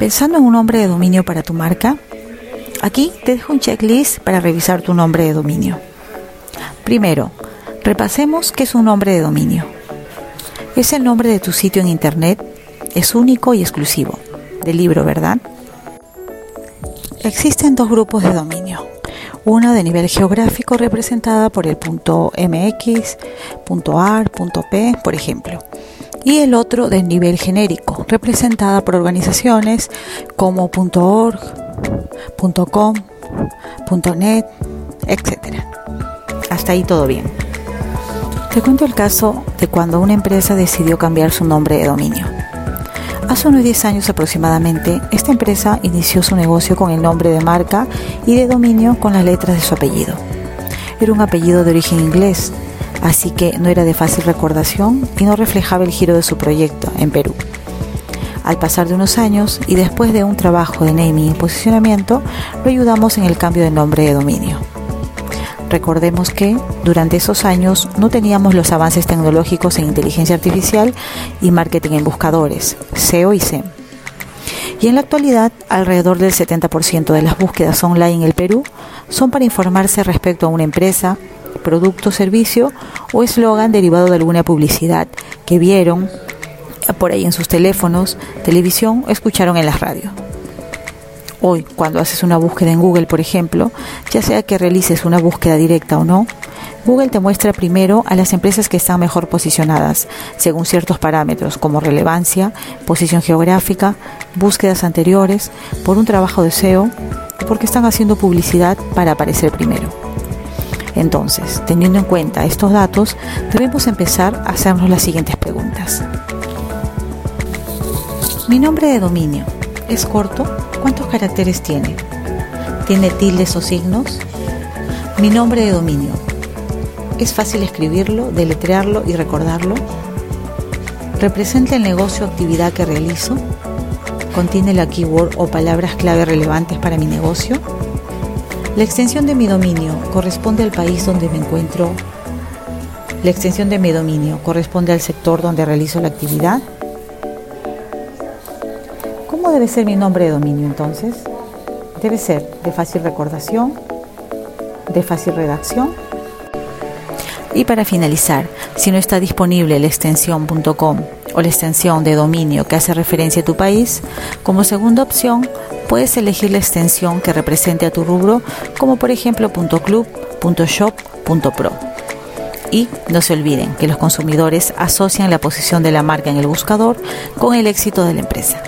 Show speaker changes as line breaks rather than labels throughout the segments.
Pensando en un nombre de dominio para tu marca, aquí te dejo un checklist para revisar tu nombre de dominio. Primero, repasemos qué es un nombre de dominio. Es el nombre de tu sitio en Internet, es único y exclusivo. Del libro, ¿verdad? Existen dos grupos de dominio. Uno de nivel geográfico representada por el punto .mx, .ar, .p, por ejemplo y el otro de nivel genérico, representada por organizaciones como .org, .com, .net, etc. Hasta ahí todo bien. Te cuento el caso de cuando una empresa decidió cambiar su nombre de dominio. Hace unos 10 años aproximadamente, esta empresa inició su negocio con el nombre de marca y de dominio con las letras de su apellido. Era un apellido de origen inglés, así que no era de fácil recordación y no reflejaba el giro de su proyecto en Perú. Al pasar de unos años y después de un trabajo de naming y posicionamiento, lo ayudamos en el cambio de nombre de dominio. Recordemos que durante esos años no teníamos los avances tecnológicos en inteligencia artificial y marketing en buscadores, SEO y SEM. Y en la actualidad, alrededor del 70% de las búsquedas online en el Perú son para informarse respecto a una empresa, producto, servicio o eslogan derivado de alguna publicidad que vieron por ahí en sus teléfonos, televisión o escucharon en la radio. Hoy, cuando haces una búsqueda en Google, por ejemplo, ya sea que realices una búsqueda directa o no, Google te muestra primero a las empresas que están mejor posicionadas, según ciertos parámetros como relevancia, posición geográfica, búsquedas anteriores, por un trabajo de SEO, porque están haciendo publicidad para aparecer primero. Entonces, teniendo en cuenta estos datos, debemos empezar a hacernos las siguientes preguntas. Mi nombre de dominio es corto. ¿Cuántos caracteres tiene? ¿Tiene tildes o signos? Mi nombre de dominio. ¿Es fácil escribirlo, deletrearlo y recordarlo? ¿Representa el negocio o actividad que realizo? ¿Contiene la keyword o palabras clave relevantes para mi negocio? La extensión de mi dominio corresponde al país donde me encuentro. La extensión de mi dominio corresponde al sector donde realizo la actividad. ¿Cómo debe ser mi nombre de dominio entonces? Debe ser de fácil recordación, de fácil redacción. Y para finalizar, si no está disponible la extensión .com o la extensión de dominio que hace referencia a tu país, como segunda opción puedes elegir la extensión que represente a tu rubro, como por ejemplo .club, .shop, .pro. Y no se olviden que los consumidores asocian la posición de la marca en el buscador con el éxito de la empresa.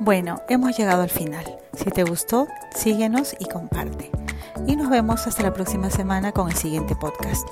Bueno, hemos llegado al final. Si te gustó, síguenos y comparte. Y nos vemos hasta la próxima semana con el siguiente podcast.